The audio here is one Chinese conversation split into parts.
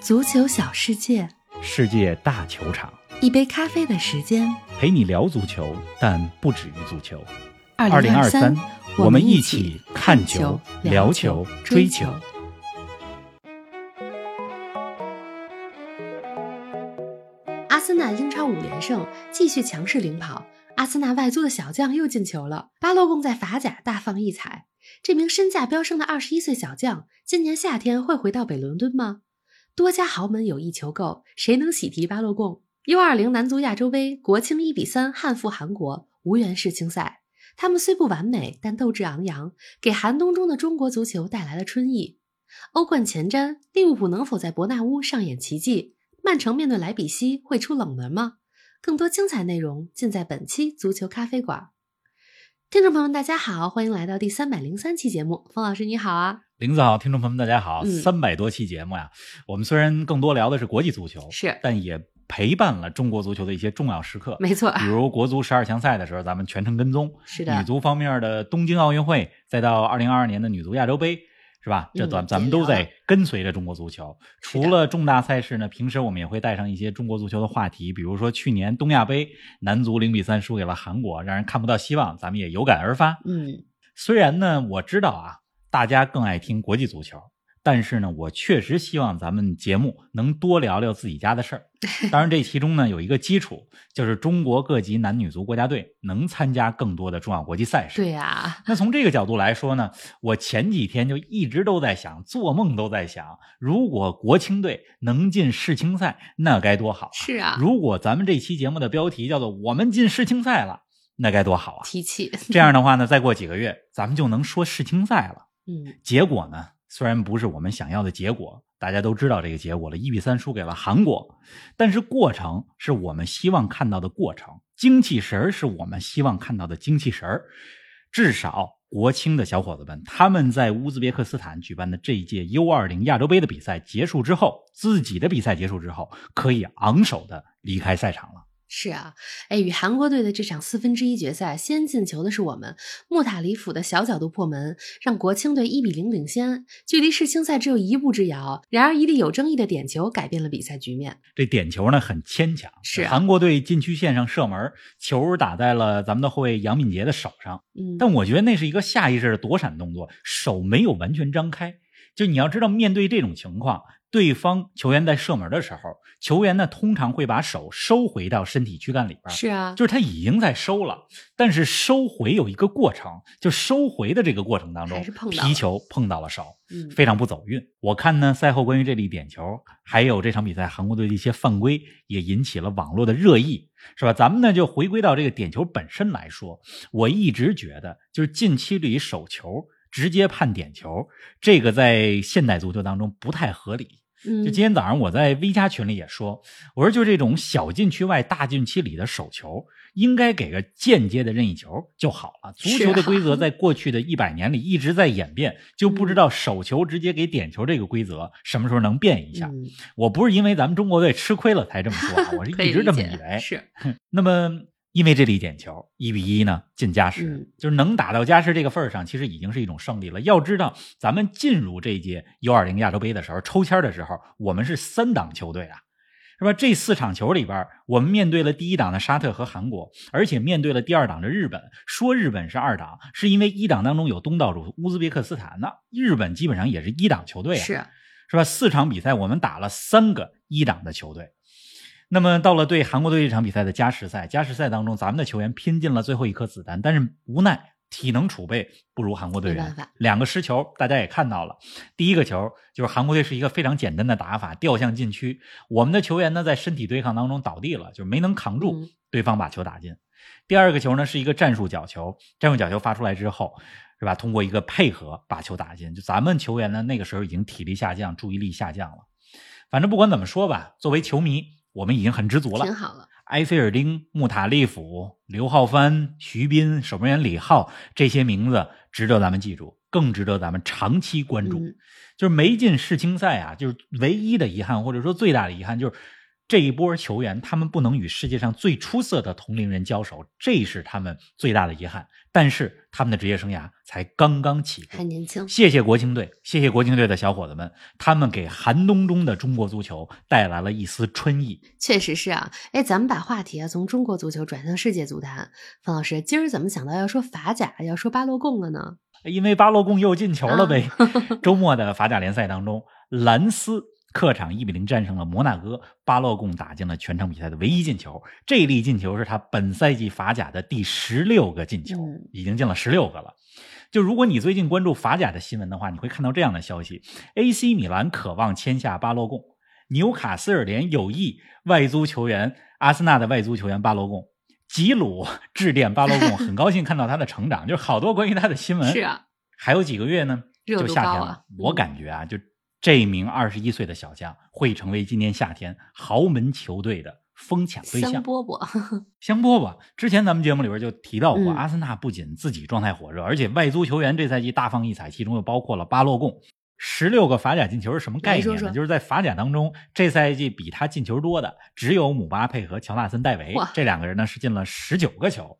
足球小世界，世界大球场，一杯咖啡的时间。陪你聊足球，但不止于足球。二零二三，我们一一起起看球聊球、追球。阿森纳英超五连胜，继续强势领跑。阿森纳外租的小将又进球了，巴洛贡在法甲大放异彩。这名身价飙升的二十一岁小将，今年夏天会回到北伦敦吗？多家豪门有意求购，谁能喜提巴洛贡？U 二零男足亚洲杯，国青一比三憾负韩国，无缘世青赛。他们虽不完美，但斗志昂扬，给寒冬中的中国足球带来了春意。欧冠前瞻，利物浦能否在伯纳乌上演奇迹？曼城面对莱比锡会出冷门吗？更多精彩内容尽在本期足球咖啡馆。听众朋友们，大家好，欢迎来到第三百零三期节目。冯老师你好啊，林子好，听众朋友们，大家好。嗯三百多期节目呀，我们虽然更多聊的是国际足球，是但也陪伴了中国足球的一些重要时刻。没错，比如国足十二强赛的时候，咱们全程跟踪；是的女足方面的东京奥运会，再到二零二二年的女足亚洲杯，是吧？这嗯咱咱们都在跟随着中国足球。除了重大赛事呢，平时我们也会带上一些中国足球的话题，比如说去年东亚杯男足零比三输给了韩国，让人看不到希望，咱们也有感而发。嗯，虽然呢，我知道啊，大家更爱听国际足球，但是呢，我确实希望咱们节目能多聊聊自己家的事儿。当然，这其中呢有一个基础，就是中国各级男女足国家队能参加更多的重要国际赛事。对呀、那从这个角度来说呢，我前几天就一直都在想，做梦都在想，如果国青队能进世青赛，那该多好啊！是啊，如果咱们这期节目的标题叫做“我们进世青赛了”，那该多好啊！提气，这样的话呢，再过几个月，咱们就能说世青赛了。嗯，结果呢，虽然不是我们想要的结果，大家都知道这个结果了，一比三输给了韩国，但是过程是我们希望看到的过程，精气神是我们希望看到的精气神。至少国青的小伙子们，他们在乌兹别克斯坦举办的这一届 U 二零亚洲杯的比赛结束之后，自己的比赛结束之后，可以昂首的离开赛场了。是啊，哎，与韩国队的这场四分之一决赛，先进球的是我们，穆塔里甫的小角度破门，让国青队一比零领先，距离世青赛只有一步之遥。然而，一粒有争议的点球改变了比赛局面。这点球呢很牵强，是啊韩国队禁区线上射门，球打在了咱们的后卫杨敏杰的手上，嗯，但我觉得那是一个下意识的躲闪动作，手没有完全张开。就你要知道，面对这种情况，对方球员在射门的时候，球员呢通常会把手收回到身体躯干里边，是啊，就是他已经在收了，但是收回有一个过程，就收回的这个过程当中皮球碰到了手，嗯，非常不走运。我看呢，赛后关于这粒点球，还有这场比赛韩国队的一些犯规，也引起了网络的热议，是吧？咱们呢就回归到这个点球本身来说，我一直觉得就是禁区里手球直接判点球，这个在现代足球当中不太合理。嗯，就今天早上我在 V 加群里也说，我说就这种小禁区外、大禁区里的手球，应该给个间接的任意球就好了。足球的规则 在过去的一百年里一直在演变，就不知道手球直接给点球这个规则什么时候能变一下。嗯，我不是因为咱们中国队吃亏了才这么说啊，我是 一直这么以为。是，那么，因为这粒点球一比一呢进加时，嗯就是能打到加时这个份儿上，其实已经是一种胜利了。要知道，咱们进入这一届 U 二零亚洲杯的时候，抽签的时候，我们是三档球队啊，是吧？这四场球里边，我们面对了第一档的沙特和韩国，而且面对了第二档的日本。说日本是二档，是因为一档当中有东道主乌兹别克斯坦，那日本基本上也是一档球队啊。是，是吧？四场比赛我们打了三个一档的球队。那么到了对韩国队这场比赛的加时赛，加时赛当中，咱们的球员拼尽了最后一颗子弹，但是无奈体能储备不如韩国队员两个失球，大家也看到了。第一个球就是韩国队是一个非常简单的打法，吊向禁区，我们的球员呢在身体对抗当中倒地了，就是没能扛住嗯对方把球打进。第二个球呢是一个战术角球，战术角球发出来之后，是吧？通过一个配合把球打进。就咱们球员呢，那个时候已经体力下降，注意力下降了。反正不管怎么说吧，作为球迷，我们已经很知足了挺。好了，埃菲尔丁、穆塔利甫、刘浩帆、徐斌、守门员李浩这些名字值得咱们记住，更值得咱们长期关注。嗯就是没进世青赛啊，就是唯一的遗憾，或者说最大的遗憾，就是这一波球员，他们不能与世界上最出色的同龄人交手，这是他们最大的遗憾。但是他们的职业生涯才刚刚起步，还年轻。谢谢国青队，谢谢国青队的小伙子们，他们给寒冬中的中国足球带来了一丝春意。确实是啊，哎，咱们把话题啊从中国足球转向世界足坛。方老师，今儿怎么想到要说法甲，要说巴洛贡了呢？因为巴洛贡又进球了呗。周末的法甲联赛当中，兰斯。客场一比零战胜了摩纳哥，巴洛贡打进了全场比赛的唯一进球。这粒进球是他本赛季法甲的第十六个进球，已经进了十六个了。就如果你最近关注法甲的新闻的话，你会看到这样的消息：AC 米兰渴望签下巴洛贡，纽卡斯尔联有意外租球员，阿森纳的外租球员巴洛贡，吉鲁致电巴洛贡，很高兴看到他的成长，就是好多关于他的新闻。是啊，还有几个月呢，就夏天了。我感觉啊，就。这名二十一岁的小将会成为今年夏天豪门球队的疯抢对象。香饽饽，香饽饽。之前咱们节目里边就提到过，阿森纳不仅自己状态火热，而且外租球员这赛季大放异彩，其中又包括了巴洛贡。十六个法甲进球是什么概念呢？就是在法甲当中，这赛季比他进球多的只有姆巴佩和乔纳森戴维，这两个人呢是进了十九个球。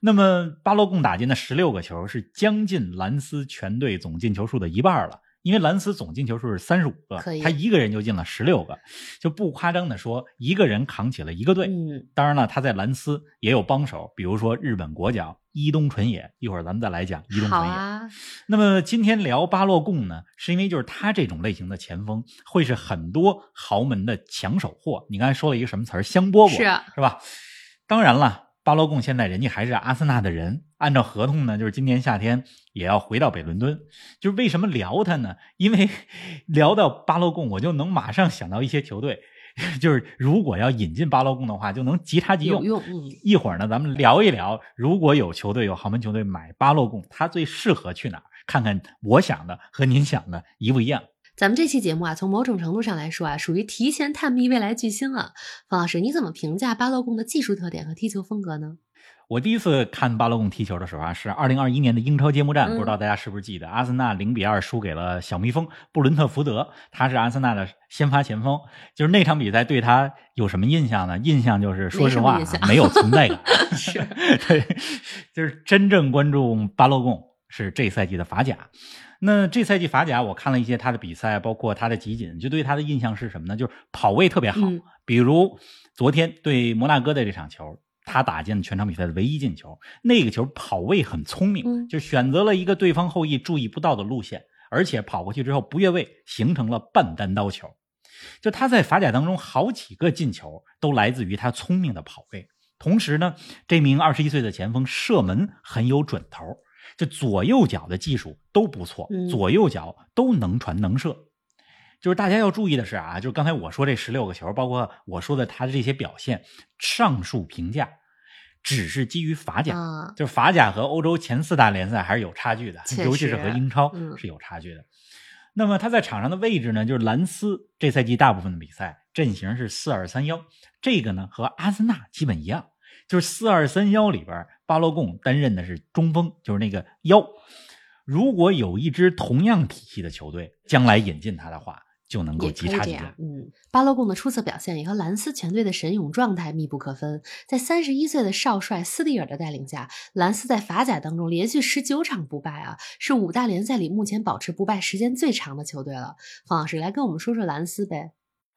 那么巴洛贡打进的十六个球是将近兰斯全队总进球数的一半了。因为兰斯总进球数是三十五个，他一个人就进了十六个，就不夸张的说，一个人扛起了一个队。嗯，当然了，他在兰斯也有帮手，比如说日本国脚伊东纯也。一会儿咱们再来讲伊东纯也。啊。那么今天聊巴洛贡呢，是因为就是他这种类型的前锋会是很多豪门的抢手货。你刚才说了一个什么词儿？香饽饽，是是吧？当然了。巴洛贡现在人家还是阿森纳的人，按照合同呢，就是今年夏天也要回到北伦敦。就是为什么聊他呢？因为 聊到巴洛贡，我就能马上想到一些球队，就是如果要引进巴洛贡的话，就能即插即用。用。一会儿呢，咱们聊一聊，如果有球队有豪门球队买巴洛贡，他最适合去哪儿？看看我想的和您想的一不一样。咱们这期节目啊，从某种程度上来说啊，属于提前探秘未来巨星了。方老师，你怎么评价巴洛贡的技术特点和踢球风格呢？我第一次看巴洛贡踢球的时候啊，是二零二一年的英超揭幕战，不知道大家是不是记得，阿森纳零比二输给了小蜜蜂布伦特福德，他是阿森纳的先发前锋。就是那场比赛对他有什么印象呢？印象就是说实话没有存在感。是，对，就是真正关注巴洛贡是这赛季的法甲。那这赛季法甲，我看了一些他的比赛，包括他的集锦，就对他的印象是什么呢？就是跑位特别好。比如昨天对摩纳哥的这场球，他打进了全场比赛的唯一进球。那个球跑位很聪明，就选择了一个对方后翼注意不到的路线，而且跑过去之后不越位，形成了半单刀球。就他在法甲当中好几个进球都来自于他聪明的跑位。同时呢，这名二十一岁的前锋射门很有准头。这左右脚的技术都不错，左右脚都能传能射。就是大家要注意的是啊，就是刚才我说这十六个球，包括我说的他的这些表现，上述评价只是基于法甲，就是法甲和欧洲前四大联赛还是有差距的，尤其是和英超是有差距的。那么他在场上的位置呢，就是兰斯这赛季大部分的比赛阵型是四二三幺，这个呢和阿森纳基本一样。就是四二三幺里边，巴洛贡担任的是中锋，就是那个腰。如果有一支同样体系的球队将来引进他的话，就能够即插即用。嗯，巴洛贡的出色表现也和兰斯全队的神勇状态密不可分。在三十一岁的少帅斯蒂尔的带领下，兰斯在法甲当中连续十九场不败啊，是五大联赛里目前保持不败时间最长的球队了。方老师来跟我们说说兰斯呗。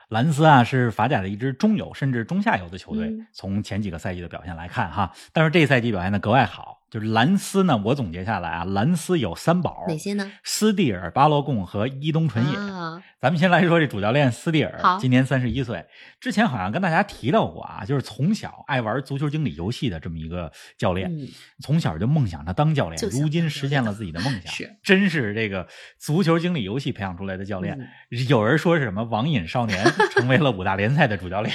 兰斯啊，是法甲的一支中游甚至中下游的球队。从前几个赛季的表现来看，哈，但是这赛季表现的格外好。就是兰斯呢，我总结下来啊，兰斯有三宝，哪些呢？斯蒂尔、巴洛贡和伊东纯也。咱们先来说这主教练斯蒂尔，今年三十一岁，之前好像跟大家提到过啊，就是从小爱玩足球经理游戏的这么一个教练，从小就梦想着当教练，如今实现了 自己的梦想，是，真是这个足球经理游戏培养出来的教练。有人说是什么网瘾少年，成为了五大联赛的主教练。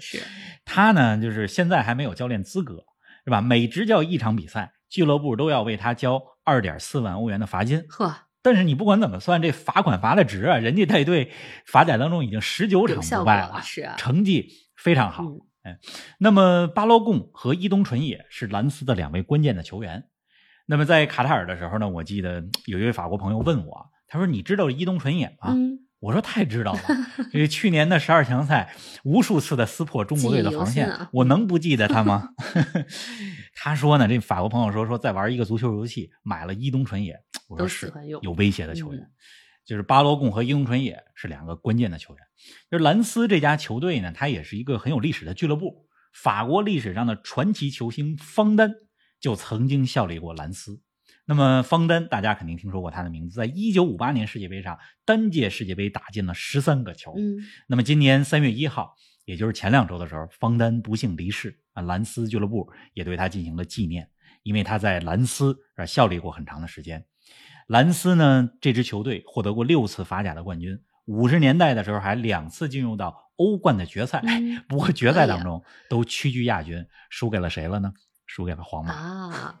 是他呢，就是现在还没有教练资格。是吧？每执教一场比赛，俱乐部都要为他交二点四万欧元的罚金。呵，但是你不管怎么算，这罚款罚的值啊！人家带队法甲当中已经十九场不败了，是啊，成绩非常好。哎，那么巴洛贡和伊东纯也是兰斯的两位关键的球员。那么在卡塔尔的时候呢，我记得有一位法国朋友问我，他说：“你知道伊东纯也吗？”嗯，我说太知道了，这个去年的十二强赛无数次的撕破中国队的防线，我能不记得他吗？他说呢，这法国朋友说说在玩一个足球游戏，买了伊东纯也，我说都是有威胁的球员，嗯就是巴罗贡和伊东纯也是两个关键的球员。就是兰斯这家球队呢，它也是一个很有历史的俱乐部，法国历史上的传奇球星方丹就曾经效力过兰斯。那么方丹，大家肯定听说过他的名字，在一九五八年世界杯上，单届世界杯打进了十三个球。嗯，那么今年三月一号，也就是前两周的时候，方丹不幸离世啊，兰斯俱乐部也对他进行了纪念，因为他在兰斯啊效力过很长的时间。兰斯呢，这支球队获得过六次法甲的冠军，五十年代的时候还两次进入到欧冠的决赛，嗯不过决赛当中都屈居亚军，输给了谁了呢？输给了皇马。啊。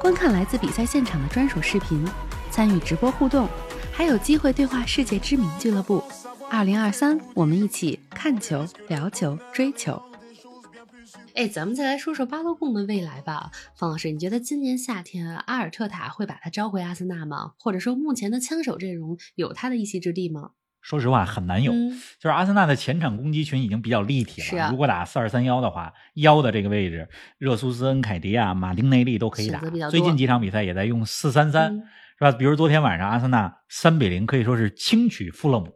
观看来自比赛现场的专属视频，参与直播互动，还有机会对话世界知名俱乐部。二零二三，我们一起看球、聊球、追球。哎，咱们再来说说巴洛贡的未来吧，方老师，你觉得今年夏天阿尔特塔会把他招回阿森纳吗？或者说目前的枪手阵容有他的一席之地吗？说实话，很难有。嗯就是阿森纳的前场攻击群已经比较立体了。是啊如果打四二三幺的话，腰的这个位置，热苏斯、恩凯迪亚、马丁内利都可以打最近几场比赛也在用四三三，嗯是吧？比如昨天晚上阿森纳三比零，可以说是轻取富勒姆。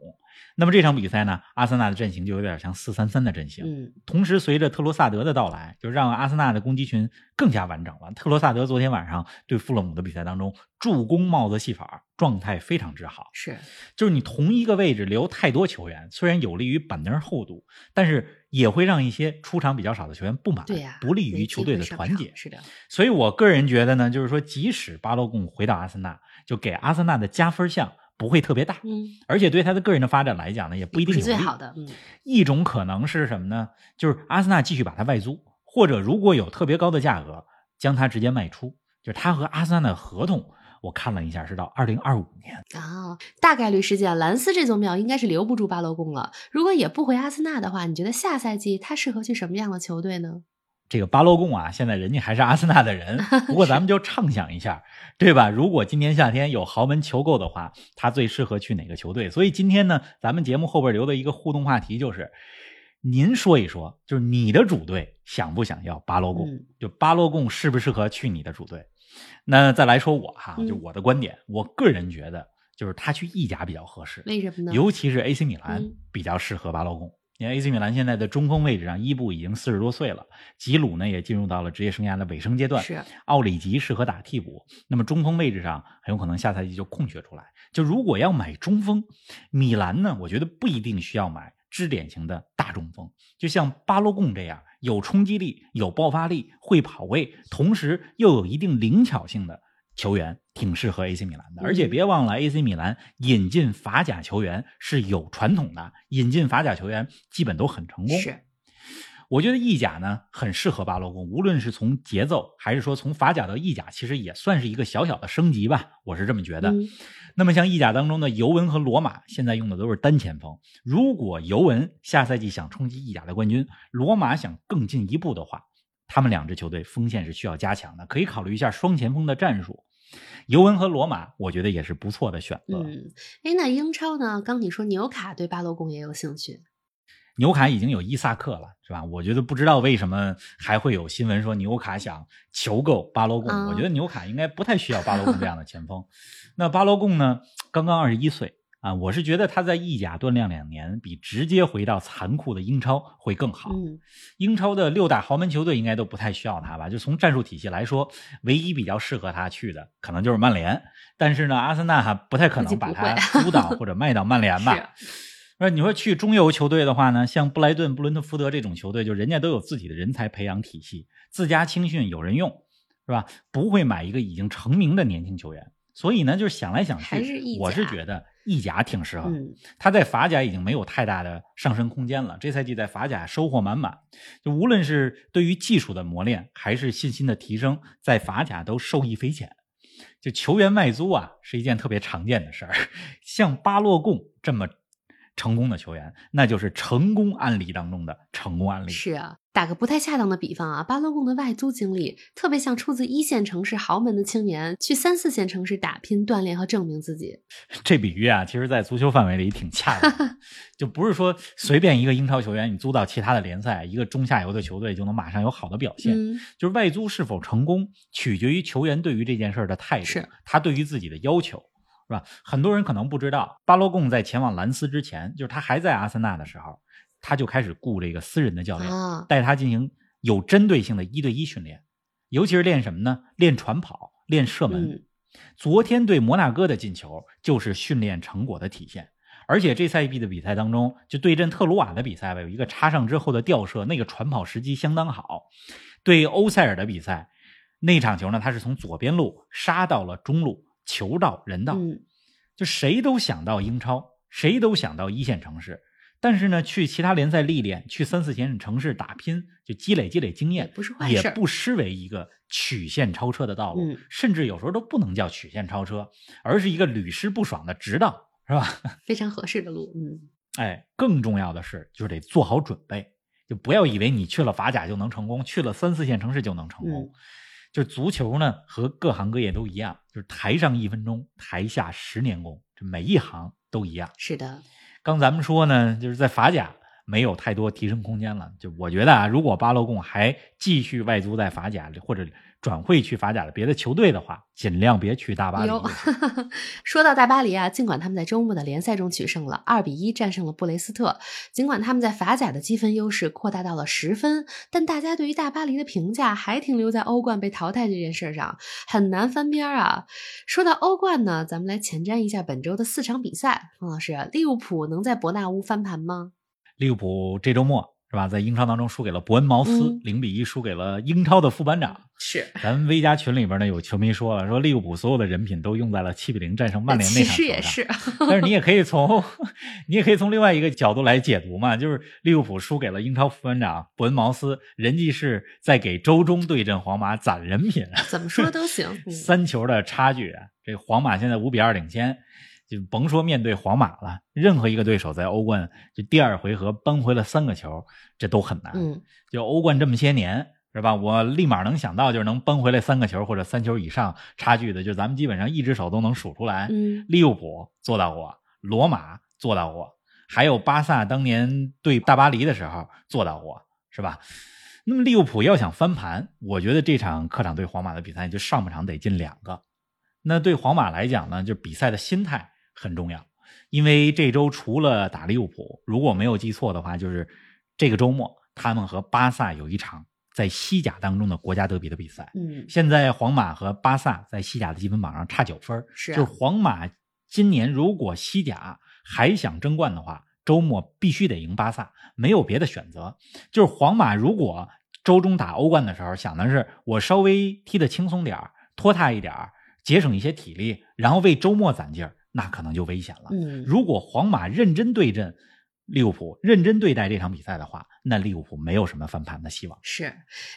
那么这场比赛呢，阿森纳的阵型就有点像四三三的阵型。嗯，同时，随着特罗萨德的到来，就让阿森纳的攻击群更加完整了。特罗萨德昨天晚上对富勒姆的比赛当中，助攻帽子戏法，状态非常之好。是，就是你同一个位置留太多球员，虽然有利于板凳厚度，但是也会让一些出场比较少的球员不满，对呀、不利于球队的团结。是的，所以我个人觉得呢，就是说，即使巴洛贡回到阿森纳，就给阿森纳的加分项不会特别大，嗯，而且对他的个人的发展来讲呢，也不一定是。最好的，嗯，一种可能是什么呢？就是阿森纳继续把他外租，或者如果有特别高的价格，将他直接卖出。就是他和阿森纳的合同，我看了一下，是到二零二五年。啊，大概率事件，兰斯这座庙应该是留不住巴罗贡了。如果也不回阿森纳的话，你觉得下赛季他适合去什么样的球队呢？这个巴洛贡啊，现在人家还是阿森纳的人，不过咱们就畅想一下，对吧？如果今年夏天有豪门求购的话，他最适合去哪个球队？所以今天呢，咱们节目后边留的一个互动话题就是，您说一说，就是你的主队想不想要巴洛贡？嗯就巴洛贡适不适合去你的主队？那再来说我哈，嗯就我的观点，我个人觉得就是他去意甲比较合适，为什么呢？尤其是 AC 米兰嗯比较适合巴洛贡。因为 AC 米兰现在的中锋位置上，伊布已经四十多岁了，吉鲁呢也进入到了职业生涯的尾声阶段，是，奥里吉适合打替补。那么中锋位置上很有可能下赛季就空缺出来。就如果要买中锋，米兰呢，我觉得不一定需要买支点型的大中锋，就像巴洛贡这样有冲击力、有爆发力、会跑位，同时又有一定灵巧性的球员，挺适合 AC 米兰的。嗯而且别忘了，AC 米兰引进法甲球员是有传统的，引进法甲球员基本都很成功。是，我觉得意甲呢很适合巴洛贡，无论是从节奏还是说从法甲到意甲，其实也算是一个小小的升级吧，我是这么觉得。嗯那么像意甲当中的尤文和罗马，现在用的都是单前锋。如果尤文下赛季想冲击意甲的冠军，罗马想更进一步的话，他们两支球队锋线是需要加强的，可以考虑一下双前锋的战术。尤文和罗马，我觉得也是不错的选择。嗯，哎，那英超呢？刚你说纽卡对巴洛贡也有兴趣，纽卡已经有伊萨克了，是吧？我觉得不知道为什么还会有新闻说纽卡想求购巴洛贡。嗯我觉得纽卡应该不太需要巴洛贡这样的前锋。那巴洛贡呢，刚刚二十一岁啊，我是觉得他在意甲锻炼两年，比直接回到残酷的英超会更好。嗯，英超的六大豪门球队应该都不太需要他吧？就从战术体系来说，唯一比较适合他去的可能就是曼联。但是呢，阿森纳还不太可能把他 租到或者卖到曼联吧？那你说去中游球队的话呢，像布莱顿、布伦特福德这种球队，就人家都有自己的人才培养体系，自家青训有人用，是吧？不会买一个已经成名的年轻球员。所以呢，就是想来想去，我是觉得意甲挺适合。嗯，他在法甲已经没有太大的上升空间了。这赛季在法甲收获满满，就无论是对于技术的磨练，还是信心的提升，在法甲都受益匪浅。就球员外租啊，是一件特别常见的事儿。像巴洛贡这么成功的球员，那就是成功案例当中的成功案例。是啊，打个不太恰当的比方啊，巴洛贡的外租经历特别像出自一线城市豪门的青年去三四线城市打拼、锻炼和证明自己。这比喻啊，其实在足球范围里挺恰当的，就不是说随便一个英超球员你租到其他的联赛，一个中下游的球队就能马上有好的表现。嗯，就是外租是否成功，取决于球员对于这件事儿的态度，是他对于自己的要求，是吧？很多人可能不知道，巴洛贡在前往兰斯之前，就是他还在阿森纳的时候，他就开始雇这个私人的教练，啊，带他进行有针对性的一对一训练，尤其是练什么呢？练传跑，练射门。嗯昨天对摩纳哥的进球就是训练成果的体现。而且这赛季的比赛当中，就对阵特鲁瓦的比赛吧，有一个插上之后的吊射，那个传跑时机相当好。对欧塞尔的比赛，那场球呢，他是从左边路杀到了中路，球道人道，嗯，就谁都想到英超，谁都想到一线城市，但是呢，去其他联赛历练，去三四线城市打拼，就积累积累经验，也不是坏事也不失为一个曲线超车的道路，嗯甚至有时候都不能叫曲线超车，而是一个屡试不爽的直道，是吧？非常合适的路。嗯，哎，更重要的是，就是得做好准备，就不要以为你去了法甲就能成功，去了三四线城市就能成功。嗯就足球呢，和各行各业都一样，就是台上一分钟，台下十年功，这每一行都一样。是的，刚咱们说呢，就是在法甲没有太多提升空间了。就我觉得啊，如果巴洛贡还继续外租在法甲，或者转会去法甲的别的球队的话，尽量别去大巴黎。哟，说到大巴黎啊，尽管他们在周末的联赛中取胜了，二比一战胜了布雷斯特，尽管他们在法甲的积分优势扩大到了十分，但大家对于大巴黎的评价还停留在欧冠被淘汰这件事上，很难翻边儿啊。说到欧冠呢，咱们来前瞻一下本周的四场比赛。冯老师，利物浦能在伯纳乌翻盘吗？利物浦这周末是吧，在英超当中输给了伯恩茅斯嗯，零、比一输给了英超的副班长。是，咱们 V 加群里边呢，有球迷说了，说利物浦所有的人品都用在了七比零战胜曼联那场球上。实也是，但是你也可以从，你也可以从另外一个角度来解读嘛，就是利物浦输给了英超副班长伯恩茅斯，人家是在给周中对阵皇马攒人品，怎么说都行。嗯三球的差距，这皇马现在五比二领先，就甭说面对皇马了，任何一个对手在欧冠就第二回合扳回了三个球，这都很难。嗯，就欧冠这么些年，是吧？我立马能想到就是能扳回来三个球或者三球以上差距的，就咱们基本上一只手都能数出来。嗯利物浦做到过，罗马做到过，还有巴萨当年对大巴黎的时候做到过，是吧？那么利物浦要想翻盘，我觉得这场客场对皇马的比赛就上半场得进两个。那对皇马来讲呢，就比赛的心态很重要，因为这周除了打利物浦，如果没有记错的话，就是这个周末他们和巴萨有一场在西甲当中的国家德比的比赛。嗯，现在皇马和巴萨在西甲的积分榜上差九分，是啊就是皇马今年如果西甲还想争冠的话，周末必须得赢巴萨，没有别的选择。就是皇马如果周中打欧冠的时候想的是我稍微踢得轻松点儿拖沓一点儿节省一些体力，然后为周末攒劲儿，那可能就危险了。嗯，如果皇马认真对阵利物浦，认真对待这场比赛的话，那利物浦没有什么翻盘的希望。是，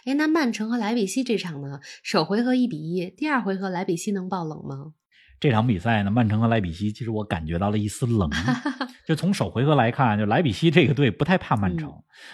哎，那曼城和莱比锡这场呢？首回合一比一，第二回合莱比锡能爆冷吗？这场比赛呢，曼城和莱比锡，其实我感觉到了一丝冷意。就从首回合来看，就莱比锡这个队不太怕曼城，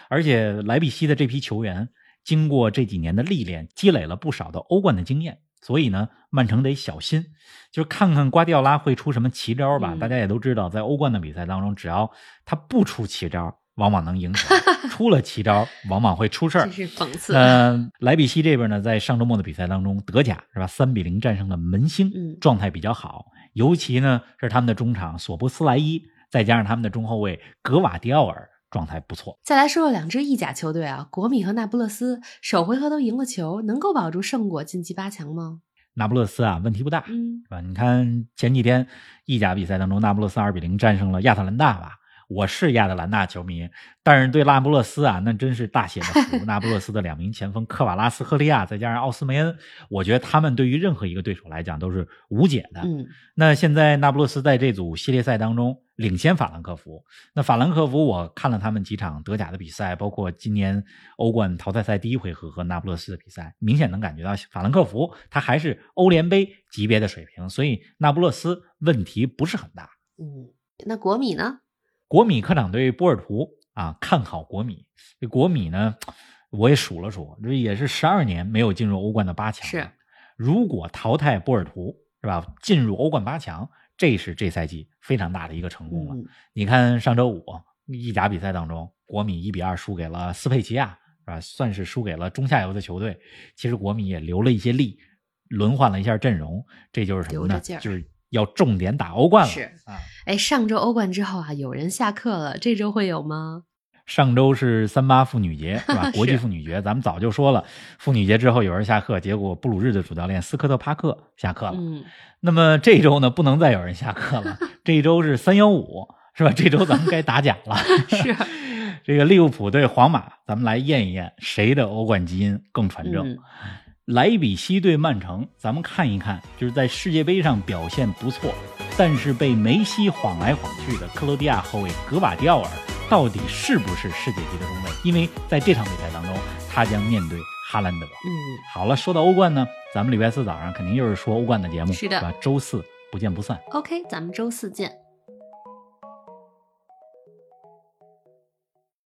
而且莱比锡的这批球员经过这几年的历练，积累了不少的欧冠的经验，所以呢，曼城得小心，就是看看瓜迪奥拉会出什么奇招吧。嗯大家也都知道，在欧冠的比赛当中，只要他不出奇招，往往能赢球；出了奇招，往往会出事儿这。是讽刺。呃，莱比锡这边呢，在上周末的比赛当中，德甲是吧，三比零战胜了门兴，嗯状态比较好。尤其呢是他们的中场索布斯莱伊，再加上他们的中后卫格瓦迪奥尔，状态不错。再来说说两支意甲球队啊，国米和那不勒斯，首回合都赢了球，能够保住胜果晋级八强吗？那不勒斯啊，问题不大，嗯是吧？你看前几天意甲比赛当中，那不勒斯二比零战胜了亚特兰大吧。我是亚特兰大球迷，但是对那不勒斯啊，那真是大写的服。那不勒斯的两名前锋科瓦拉斯赫利亚，再加上奥斯梅恩，我觉得他们对于任何一个对手来讲都是无解的。嗯，那现在那不勒斯在这组系列赛当中领先法兰克福。那法兰克福，我看了他们几场德甲的比赛，包括今年欧冠淘汰赛第一回合和那不勒斯的比赛，明显能感觉到法兰克福他还是欧联杯级别的水平，所以那不勒斯问题不是很大。嗯，那国米呢？国米客场对波尔图啊，看好国米。这国米呢，我也数了数，这也是十二年没有进入欧冠的八强。是，如果淘汰波尔图，是吧？进入欧冠八强，这是这赛季非常大的一个成功了。嗯你看上周五意甲比赛当中，国米一比二输给了斯佩齐亚，是吧？算是输给了中下游的球队。其实国米也留了一些力，轮换了一下阵容，这就是什么呢？就是要重点打欧冠了。是啊。哎，上周欧冠之后啊，有人下课了，这周会有吗？上周是三八妇女节，是吧？国际妇女节，咱们早就说了，妇女节之后有人下课，结果布鲁日的主教练斯科特帕克下课了。嗯，那么这周呢，不能再有人下课了，这周是三幺五，是吧？这周咱们该打假了。是，这个利物浦对皇马，咱们来验一验谁的欧冠基因更纯正。嗯莱比锡对曼城，咱们看一看，就是在世界杯上表现不错，但是被梅西晃来晃去的克罗地亚后卫格瓦迪奥尔，到底是不是世界级的中卫？因为在这场比赛当中，他将面对哈兰德。嗯，好了，说到欧冠呢，咱们礼拜四早上肯定又是说欧冠的节目，是的？周四不见不散。OK，咱们周四见。